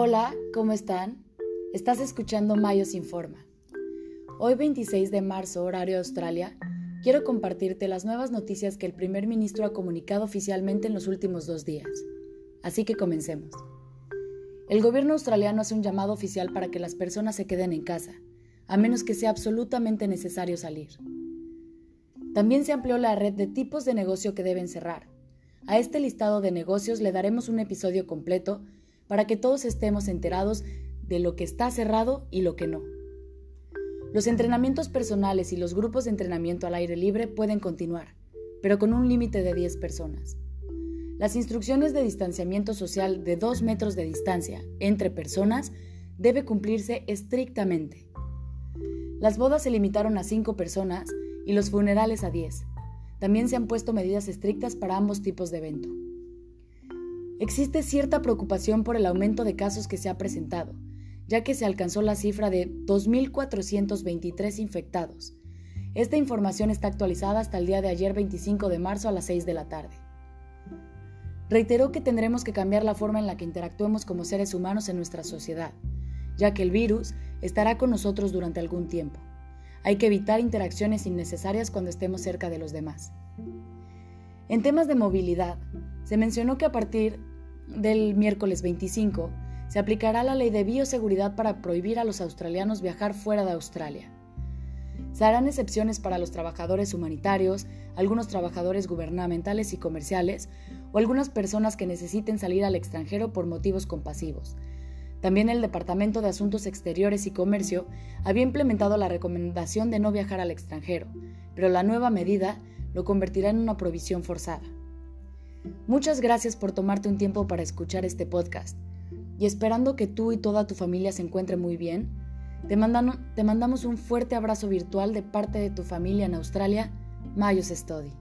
Hola, ¿cómo están? Estás escuchando Mayos Informa. Hoy 26 de marzo, horario de Australia, quiero compartirte las nuevas noticias que el primer ministro ha comunicado oficialmente en los últimos dos días. Así que comencemos. El gobierno australiano hace un llamado oficial para que las personas se queden en casa, a menos que sea absolutamente necesario salir. También se amplió la red de tipos de negocio que deben cerrar. A este listado de negocios le daremos un episodio completo para que todos estemos enterados de lo que está cerrado y lo que no. Los entrenamientos personales y los grupos de entrenamiento al aire libre pueden continuar, pero con un límite de 10 personas. Las instrucciones de distanciamiento social de 2 metros de distancia entre personas debe cumplirse estrictamente. Las bodas se limitaron a 5 personas y los funerales a 10. También se han puesto medidas estrictas para ambos tipos de evento. Existe cierta preocupación por el aumento de casos que se ha presentado, ya que se alcanzó la cifra de 2.423 infectados. Esta información está actualizada hasta el día de ayer 25 de marzo a las 6 de la tarde. Reiteró que tendremos que cambiar la forma en la que interactuemos como seres humanos en nuestra sociedad, ya que el virus estará con nosotros durante algún tiempo. Hay que evitar interacciones innecesarias cuando estemos cerca de los demás. En temas de movilidad, se mencionó que a partir del miércoles 25 se aplicará la ley de bioseguridad para prohibir a los australianos viajar fuera de Australia. Se harán excepciones para los trabajadores humanitarios, algunos trabajadores gubernamentales y comerciales o algunas personas que necesiten salir al extranjero por motivos compasivos. También el Departamento de Asuntos Exteriores y Comercio había implementado la recomendación de no viajar al extranjero, pero la nueva medida lo convertirá en una provisión forzada. Muchas gracias por tomarte un tiempo para escuchar este podcast y esperando que tú y toda tu familia se encuentren muy bien, te, mandamos un fuerte abrazo virtual de parte de tu familia en Australia, Mayos Study.